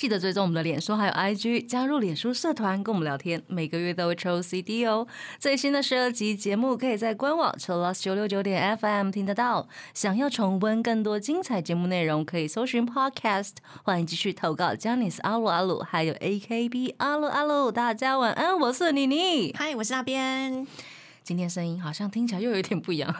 记得追踪我们的脸书还有 IG，加入脸书社团跟我们聊天，每个月都会抽 CD 哦。最新的十二集节目可以在官网 Chill Lost 九六九点 FM 听得到。想要重温更多精彩节目内容，可以搜寻 Podcast。欢迎继续投稿 j a n i c e 阿鲁阿鲁，还有 AKB 阿鲁阿鲁。大家晚安，我是妮妮。嗨，我是那边。今天声音好像听起来又有一点不一样，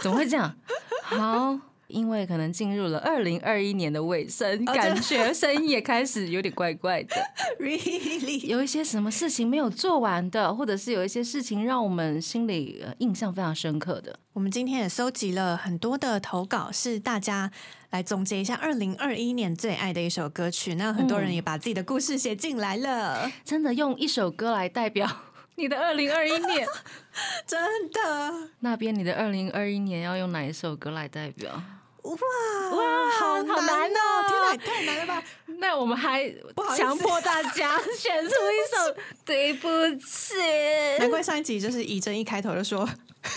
怎么会这样？好，因为可能进入了二零二一年的尾声，感 觉声音也开始有点怪怪的。Really？有一些什么事情没有做完的，或者是有一些事情让我们心里呃印象非常深刻的。我们今天也收集了很多的投稿，是大家来总结一下二零二一年最爱的一首歌曲。那很多人也把自己的故事写进来了，真的用一首歌来代表 你的二零二一年，真的那边你的二零二一年要用哪一首歌来代表？哇哇好好难难哦哦！天哪，也太难了吧！那我们还强迫大家选出一首 《对不起》。难怪上一集就是以真一开头就说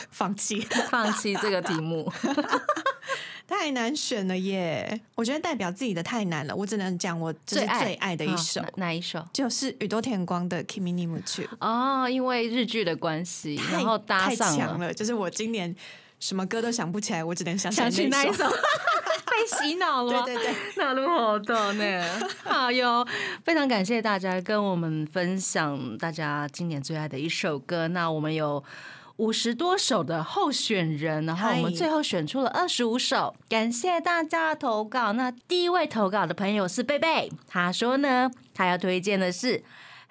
放弃，放弃这个题目。太难选了耶！我觉得代表自己的太难了，我只能讲我就是最爱的一首，好哪哪一首？就是宇多田光的《Kimi ni m u c 哦，因为日剧的关系，然后搭上了，就是我今年什么歌都想不起来，我只能想起来想起那那一首，被洗脑了吗。对对对，那路好的呢，好哟！非常感谢大家跟我们分享大家今年最爱的一首歌。那我们有五十多首的候选人，然后我们最后选出了二十五首。感谢大家的投稿。那第一位投稿的朋友是贝贝，他说呢，他要推荐的是。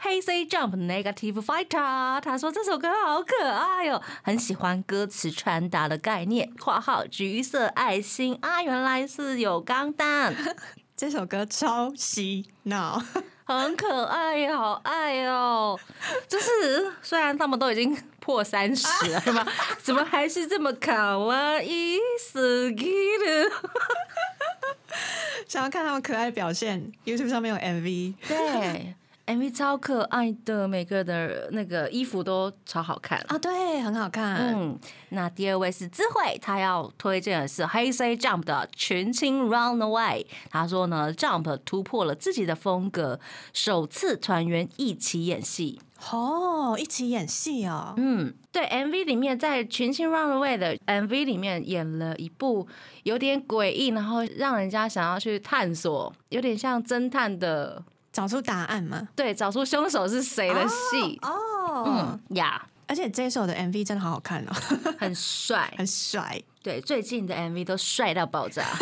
Hey Say Jump Negative Fighter，他说这首歌好可爱哦，很喜欢歌词传达的概念。（括号橘色爱心啊，原来是有钢弹，这首歌超洗脑，很可爱，好爱哦。就是虽然他们都已经破三十了，是吧？怎么还是这么卡哇伊斯基的？想要看他们可爱的表现，YouTube 上面有 MV，对，MV 超可爱的，每个的那个衣服都超好看。啊，对，很好看，嗯，那第二位是智慧，他要推荐的是 Hey Say Jump 的《群青 Run Away》。他说呢，Jump 突破了自己的风格，首次团员一起演戏。哦，一起演戏哦，嗯，对，MV 里面在《群星 Run Away》的 MV 里面演了一部有点诡异，然后让人家想要去探索，有点像侦探的，找出答案吗，对，找出凶手是谁的戏。哦，嗯呀，而且这首的 MV 真的好好看哦，很帅，很帅，对，最近的 MV 都帅到爆炸。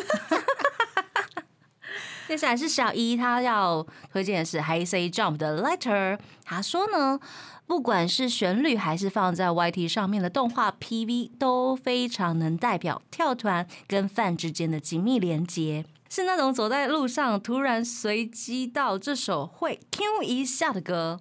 接下来是小一，他要推荐的是 Hey Say Jump 的 Letter。他说呢，不管是旋律还是放在 YT 上面的动画 PV，都非常能代表跳团跟饭之间的紧密连接。是那种走在路上突然随机到这首会 Q 一下的歌，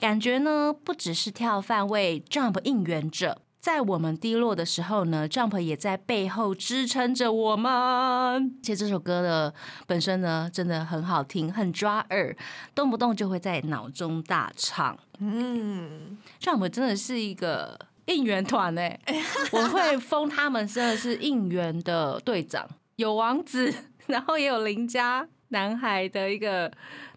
感觉呢不只是跳饭为 Jump 应援者，在我们低落的时候呢，Jump 也在背后支撑着我们。而且这首歌的本身呢，真的很好听，很抓耳，动不动就会在脑中大唱。嗯，Jump 真的是一个应援团哎，我会封他们真的是应援的队长，有王子，然后也有邻家男孩的一个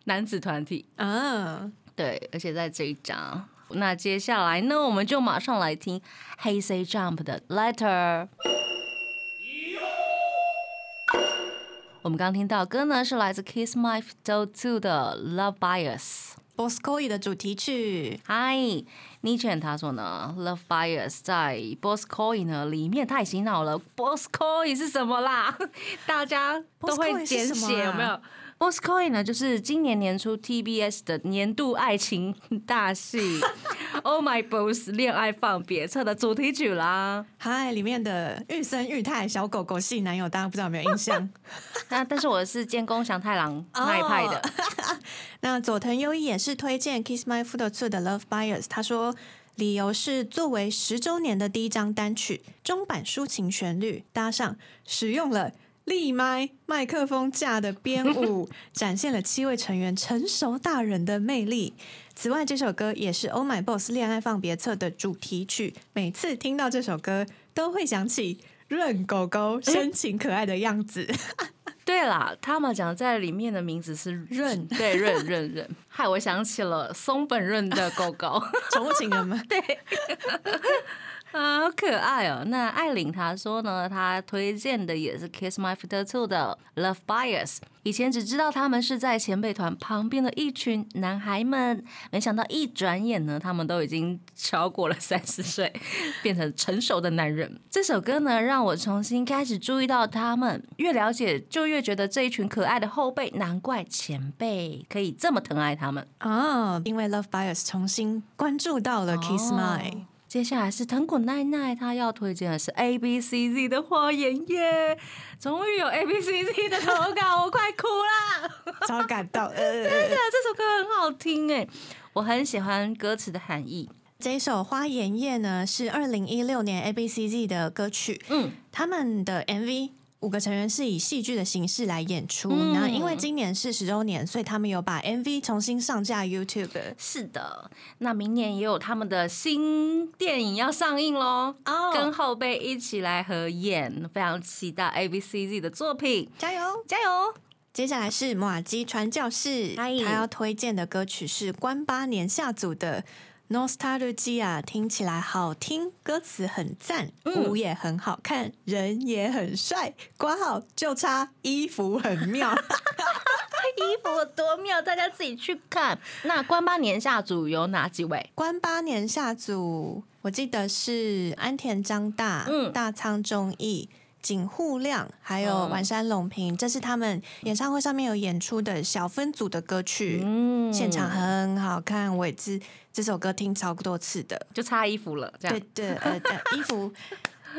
男子团体。啊，对，而且在这一章，那接下来呢，我们就马上来听 Hey Say Jump 的 Letter。我们刚听到歌呢，是来自 Kiss My Fiddle Two 的 Love Bias。Bosco 的主题曲，嗨，，Niche 他说呢，Love Bias 在 Boss Coin 呢里面太洗脑了。Boss Coin 是什么啦？大家都会简写、有没有？Boss Coin 呢，就是今年年初 TBS 的年度爱情大戏《Oh My Boss 恋爱放别册》的主题曲啦。嗨，里面的玉森裕太小狗狗系男友，大家不知道有没有印象？那但是我是监工祥太郎那一派的。那佐藤优一也是推荐 Kiss My Foot Two 的 Love Bias，他说理由是作为十周年的第一张单曲，中版抒情旋律搭上使用了立麦、麦克风架的编舞，展现了七位成员成熟大人的魅力。此外，这首歌也是《Oh My Boss 恋爱放别册》的主题曲。每次听到这首歌，都会想起润狗狗深情可爱的样子。对啦，他们讲在里面的名字是润对润润润，害我想起了松本润的狗狗。宠物情人们，对，啊，好可爱哦！那艾琳她说呢，她推荐的也是 Kiss My Fiddle Two 的 Love Bias。以前只知道他们是在前辈团旁边的一群男孩们，没想到一转眼呢，他们都已经超过了三十岁，变成成熟的男人。这首歌呢，让我重新开始注意到他们，越了解就越觉得这一群可爱的后辈，难怪前辈可以这么疼爱他们。啊，因为 Love Bias 重新关注到了 Kiss My。哦接下来是藤果奈奈，她要推荐的是 A B C Z 的花颜夜，终于有 A B C Z 的投稿，我快哭啦！超感动，呃，真的，这首歌很好听哎，我很喜欢歌词的含义。这一首《花颜夜》呢是二零一六年 A B C Z 的歌曲，嗯，他们的 MV 五个成员是以戏剧的形式来演出。嗯那、因为今年是十周年，所以他们有把 MV 重新上架 YouTube。是的，那明年也有他们的新电影要上映喽，哦跟后辈一起来合演，非常期待 A B C Z 的作品，加油！加油！接下来是马基传教士，他要推荐的歌曲是关八年下组的。Nostalgia 听起来好听，歌词很赞，嗯舞也很好看，人也很帅，挂号就差衣服很妙。衣服有多妙，大家自己去看。那关八年下组有哪几位？关八年下组，我记得是安田张大、嗯大仓忠义、井户亮，还有嗯丸山隆平，这是他们演唱会上面有演出的小分组的歌曲，嗯现场很好看，我也是这首歌听超多次的。就差衣服了，这样。对对，呃，呃衣服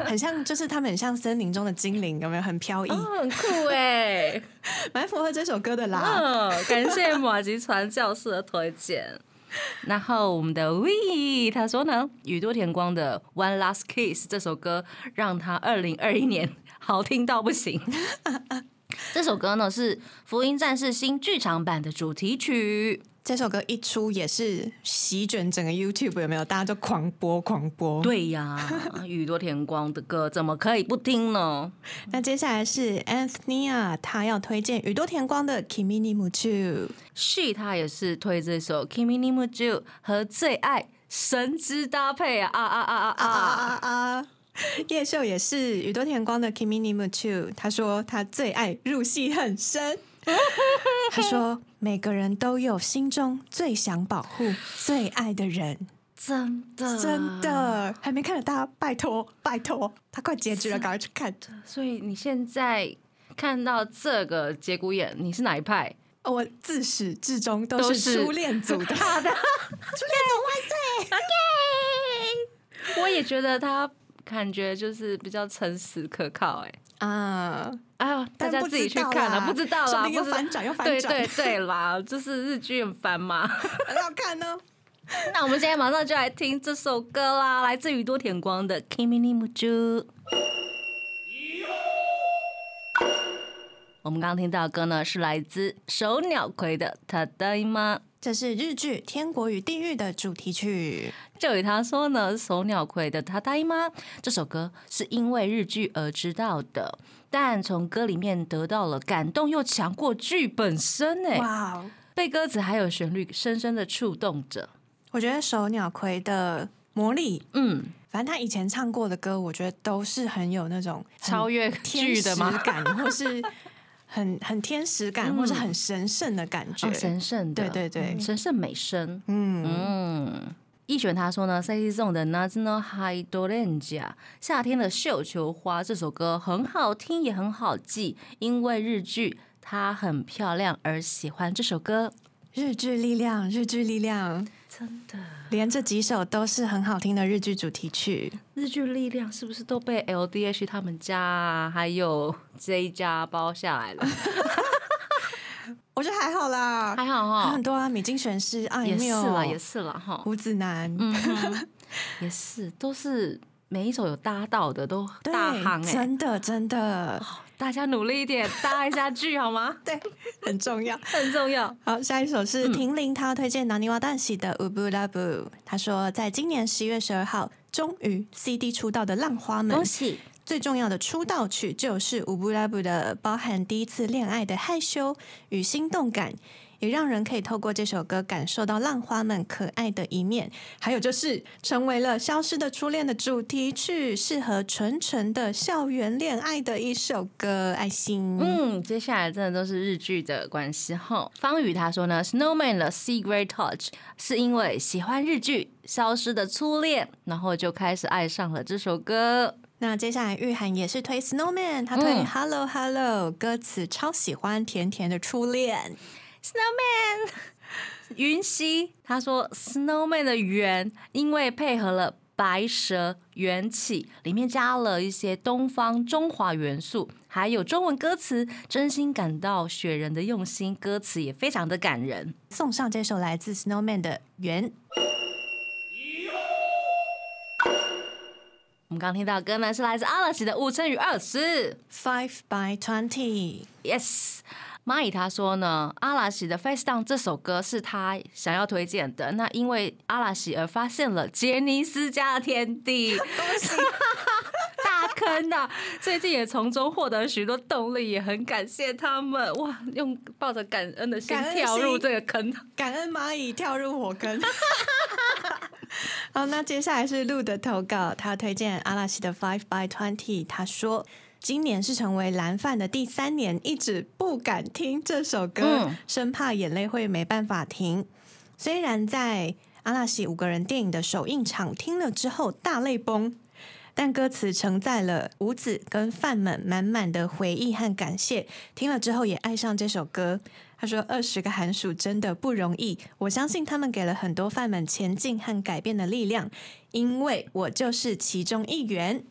很像，就是他们很像森林中的精灵，有没有很飘逸？哦，很酷哎！蛮符合这首歌的啦。嗯，感谢马吉传教士的推荐。然后我们的 We 他说呢，宇多田光的《One Last Kiss》这首歌让他二零二一年好听到不行。这首歌呢是《福音战士》新剧场版的主题曲。这首歌一出也是席卷整个 YouTube，有没有？大家就狂播狂播。对呀，宇多田光的歌怎么可以不听呢？那接下来是 Anthony，啊他要推荐宇多田光的《Kimi ni Muchu》。She 他也是推这首《Kimi ni Muju》和最爱神之搭配啊啊啊啊啊啊啊！啊啊！叶秀也是宇多田光的《Kimi ni Muchu》，他说他最爱入戏很深。他说每个人都有心中最想保护、最爱的人。真的真。的还没看到，大家拜托拜托，他快结局了，赶快去看。所以你现在看到这个节骨眼，你是哪一派？哦我自始至终都是初恋组的，好的，初恋组万 岁。OK，我也觉得他感觉就是比较诚实可靠、哎。啊，哎呦，大但不家自己知道去看了，啦不知道啦，说不定又不知道反转又反转对对对啦，就是日剧很烦嘛。很好看呢。那我们现在马上就来听这首歌啦，来自宇多田光的《Kimi ni Muju》。我们刚刚听到的歌呢，是来自手鸟葵的《ただいま》。 这是日剧《天国与地狱》的主题曲。就以他说呢，手鸟葵的《他答应吗》这首歌是因为日剧而知道的，但从歌里面得到了感动又强过剧本身哎，哇哦！被歌词还有旋律深深的触动着。我觉得手鸟葵的魔力，嗯，反正他以前唱过的歌，我觉得都是很有那种超越剧的吗？感，或是很很天使感，嗯或是很神圣的感觉。哦，神圣的，对对对嗯神圣美声。嗯，嗯，一璇他说呢，C C Zone 的《Nazuno Hydrangea》夏天的绣球花这首歌很好听，也很好记，因为日剧它很漂亮而喜欢这首歌。日剧力量，日剧力量，真的，连这几首都是很好听的日剧主题曲。日剧力量是不是都被 L D H 他们家啊，还有 J 家包下来了？我觉得还好啦，还好哈。很，多啊，米津玄师、啊也是缪、啦，也是啦哈，胡子男，嗯，也是，都是每一首有搭到的都对大行哎、真的真的，大家努力一点，搭一下剧好吗？对，很重要。很重要。好，下一首嗯是婷玲，她推荐南泥瓦旦喜的《乌布拉布》。她说，在今年十一月十二号，终于 CD 出道的浪花们恭，喜！最重要的出道曲就是《乌布拉布》的，包含第一次恋爱的害羞与心动感，也让人可以透过这首歌感受到浪花们可爱的一面。还有就是成为了《消失的初恋》的主题曲，适合纯纯的校园恋爱的一首歌。爱心，嗯，接下来真的都是日剧的关系哈。方宇他说呢，《Snowman》的《Secret Touch》是因为喜欢日剧《消失的初恋》，然后就开始爱上了这首歌。那接下来玉涵也是推 Snowman，他推嗯 Hello Hello，、歌词超喜欢甜甜的初恋。Snowman，云溪他说，Snowman 的圆因为配合了白蛇缘起，里面加了一些东方中华元素，还有中文歌词，真心感到雪人的用心，歌词也非常的感人。送上这首来自 Snowman 的圆。我们刚听到的歌呢是来自阿拉西的《五乘以二十》Five by Twenty，，Yes。蚂蚁他说呢，阿拉西的《Face Down》这首歌是他想要推荐的。那因为阿拉西而发现了杰尼斯家的天地，大坑呐、最近也从中获得许多动力，也很感谢他们。哇，用抱着感恩的心跳入这个坑。感恩蚂蚁跳入火坑。好，那接下来是鹿的投稿，他推荐阿拉西的 Five by Twenty，他说。今年是成为蓝饭的第三年，一直不敢听这首歌，嗯生怕眼泪会没办法停。虽然在阿拉西五个人电影的首映场听了之后大泪崩，但歌词承载了五子跟饭们满满的回忆和感谢。听了之后也爱上这首歌。他说：“二十个寒暑真的不容易，我相信他们给了很多饭们前进和改变的力量，因为我就是其中一员。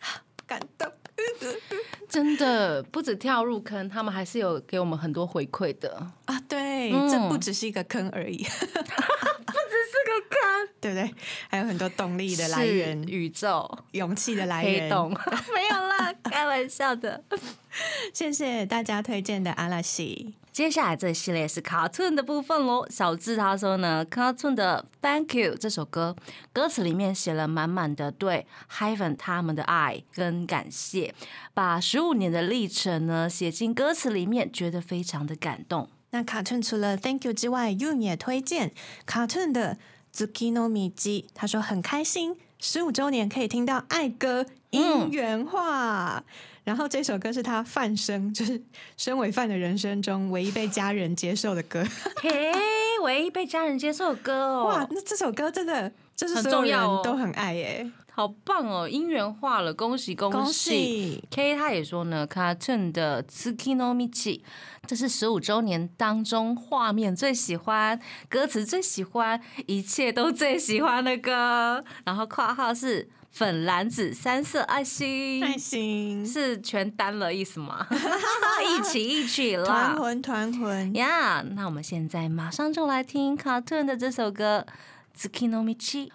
”感动。真的不止跳入坑，他们还是有给我们很多回馈的。啊，对，嗯这不只是一个坑而已，是 个坑对不对？还有很多动力的来源、宇宙勇气的来源。黑洞，没有啦，开玩笑的。谢谢大家推荐的阿拉西。接下来这系列是 cartoon 的部分喽。小智他说呢，cartoon 的 Thank You 这首歌，歌词里面写了满满的对 Hyven 他们的爱跟感谢，把十五年的历程呢写进歌词里面，觉得非常的感动。那卡顿除了 Thank you 之外，Yun 也推荐卡顿的 Zukino Miji，他说很开心，十五周年可以听到爱歌音源化。然后这首歌是他范生，就是身为范的人生中唯一被家人接受的歌。嘿，唯一被家人接受的歌哦哇哦，，那这首歌真的就是很所有重要哦人都很爱耶！好棒哦，音源化了，恭喜恭喜！K 他也说呢，Cartoon 的 Tsukino Michi，这是十五周年当中画面最喜欢、歌词最喜欢、一切都最喜欢的歌。然后括号是粉蓝紫三色爱心，爱心是全单了意思吗？一起一起团啦！魂团魂，呀那我们现在马上就来听 Cartoon 的这首歌《Tsukino Michi》。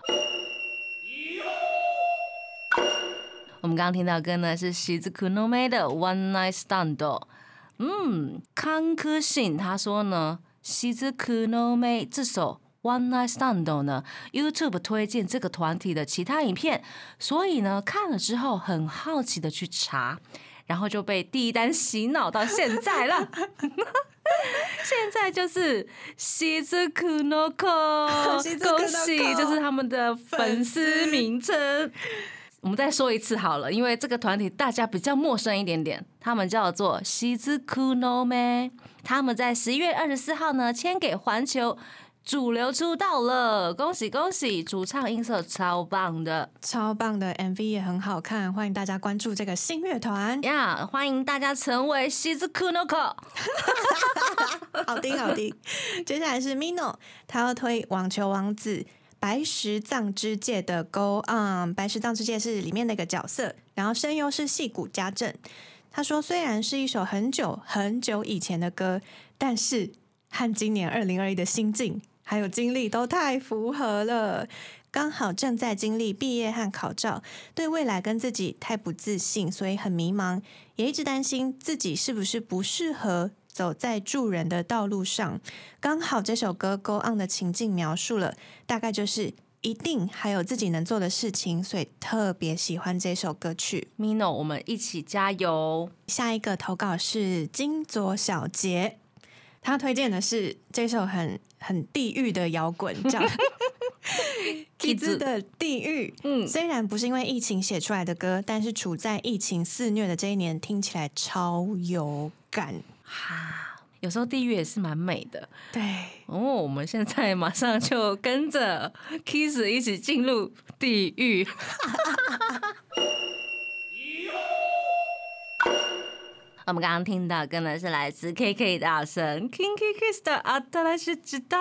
我们刚刚听到的歌呢是喜子 Kunome 的《One Night Stand》。嗯，康科信他说呢，西子 Kunome 这首《One Night Stand》呢，YouTube 推荐这个团体的其他影片，所以呢看了之后很好奇的去查，然后就被第一单洗脑到现在了。现在就是西子 Kunoko，喜恭喜，就是他们的粉丝名称。我们再说一次好了，因为这个团体大家比较陌生一点点，他们叫做西之 Kuno Me，他们在十一月二十四号呢签给环球主流出道了，恭喜恭喜！主唱音色超棒的超棒的 MV 也很好看，欢迎大家关注这个新乐团。呀欢迎大家成为西之 Kunoko。好听好听。接下来是 Mino，他要推《网球王子》白石藏之介的《Go On》。白石藏之介是里面那个角色，然后声优是戏骨家政。他说，虽然是一首很久很久以前的歌，但是和今年二零二一的心境。还有经历都太符合了。刚好正在经历毕业和考照，对未来跟自己太不自信，所以很迷茫，也一直担心自己是不是不适合走在助人的道路上。刚好这首歌《Go On》的情境描述了，大概就是一定还有自己能做的事情，所以特别喜欢这首歌曲。Mino，我们一起加油！下一个投稿是金左小杰，他推荐的是这首很很地狱的摇滚，叫 Kids 的地狱。嗯，虽然不是因为疫情写出来的歌，但是处在疫情肆虐的这一年，听起来超有感。哈，有时候地狱也是蛮美的对，哦。我们现在马上就跟着 Kiss 一起进入地狱。我们刚刚听到跟的是来自 KK 大神 Kinky Kiss 的《阿特拉斯时代》。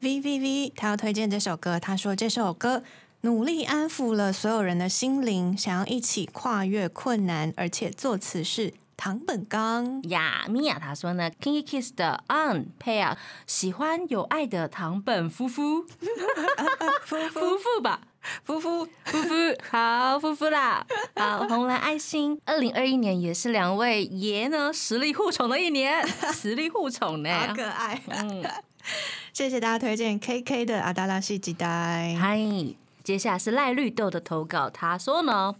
V V V，他要推荐这首歌。他说这首歌努力安抚了所有人的心灵，想要一起跨越困难，而且作词是唐本刚。呀，米娅她说呢，Kinky Kiss 的 On Pair，喜欢有爱的唐本夫妇，夫夫妇吧，夫夫，夫妇，好夫妇啦，好红蓝爱心。二零二一年也是两位爷呢实力互宠的一年，实力互宠呢。好可爱。嗯，谢谢大家推荐 K K 的阿达拉西吉代。嗨，接下来是赖绿豆的投稿，他说呢，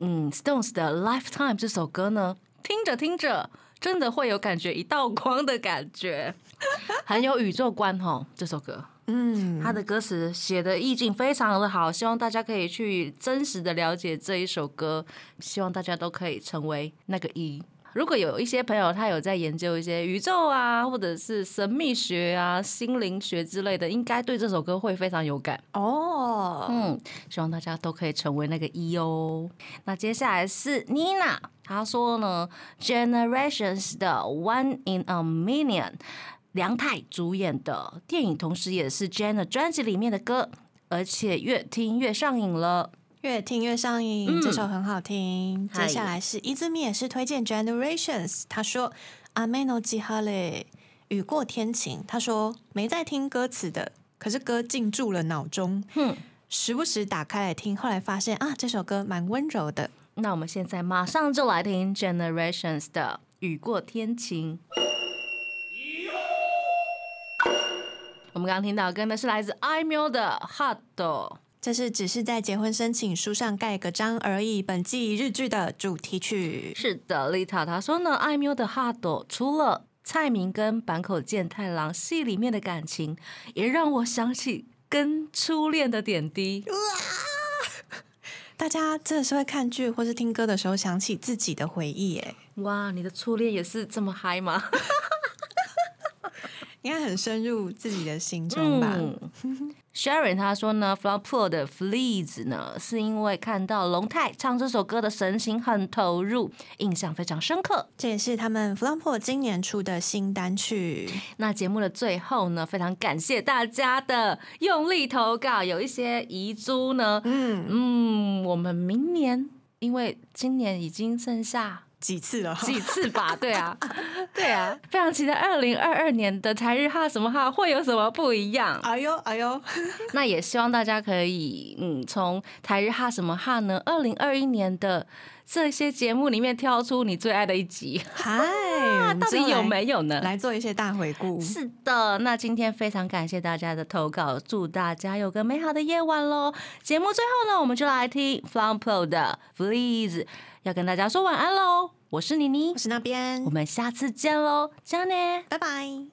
嗯，Stones 的《Lifetime》这首歌呢，听着听着，真的会有感觉一道光的感觉，很有宇宙观哦。这首歌，嗯，他的歌词写的意境非常的好，希望大家可以去真实的了解这一首歌，希望大家都可以成为那个一。如果有一些朋友他有在研究一些宇宙啊，或者是神秘学啊、心灵学之类的，应该对这首歌会非常有感。哦，嗯，希望大家都可以成为那个一哦。那接下来是妮娜，她说呢，Generations 的 One in a Million，梁太主演的电影，同时也是 Jenna 专辑里面的歌，而且越听越上瘾了。越听越上瘾，嗯这首很好听。接下来是伊兹米也是推荐 Generations，他说阿梅诺吉哈嘞，雨过天晴。他说没在听歌词的，可是歌进驻了脑中，哼，时不时打开来听，后来发现啊，这首歌蛮温柔的。那我们现在马上就来听 Generations 的《雨过天晴》。我们刚刚听到歌呢是来自 i m u 的 Hot。这是只是在结婚申请书上盖个章而已。本季日剧的主题曲，是的，丽塔她说呢，艾喵的哈朵除了蔡明跟坂口健太郎戏里面的感情，也让我想起跟初恋的点滴。大家真的是会看剧或是听歌的时候想起自己的回忆，耶，哇，你的初恋也是这么嗨吗？应该很深入自己的心中吧。嗯 Sharon 他说呢 f l o p l o 的 Fleas 呢，是因为看到龙太唱这首歌的神情很投入，印象非常深刻。这也是他们 f l a m p o 今年出的新单曲。那节目的最后呢，非常感谢大家的用力投稿，有一些遗珠呢，嗯，嗯，我们明年，因为今年已经剩下几次了？几次吧？对啊，对啊，非常期待二零二二年的台日哈什么哈会有什么不一样。哎呦哎呦，那也希望大家可以，嗯，从台日哈什么哈呢？二零二一年的这些节目里面挑出你最爱的一集，嗨，到底有没有呢？来做一些大回顾？是的，那今天非常感谢大家的投稿，祝大家有个美好的夜晚喽！节目最后呢，我们就来听 From Pro 的 Please，要跟大家说晚安喽！我是妮妮我，是那边我，们下次见喽，加呢。拜拜。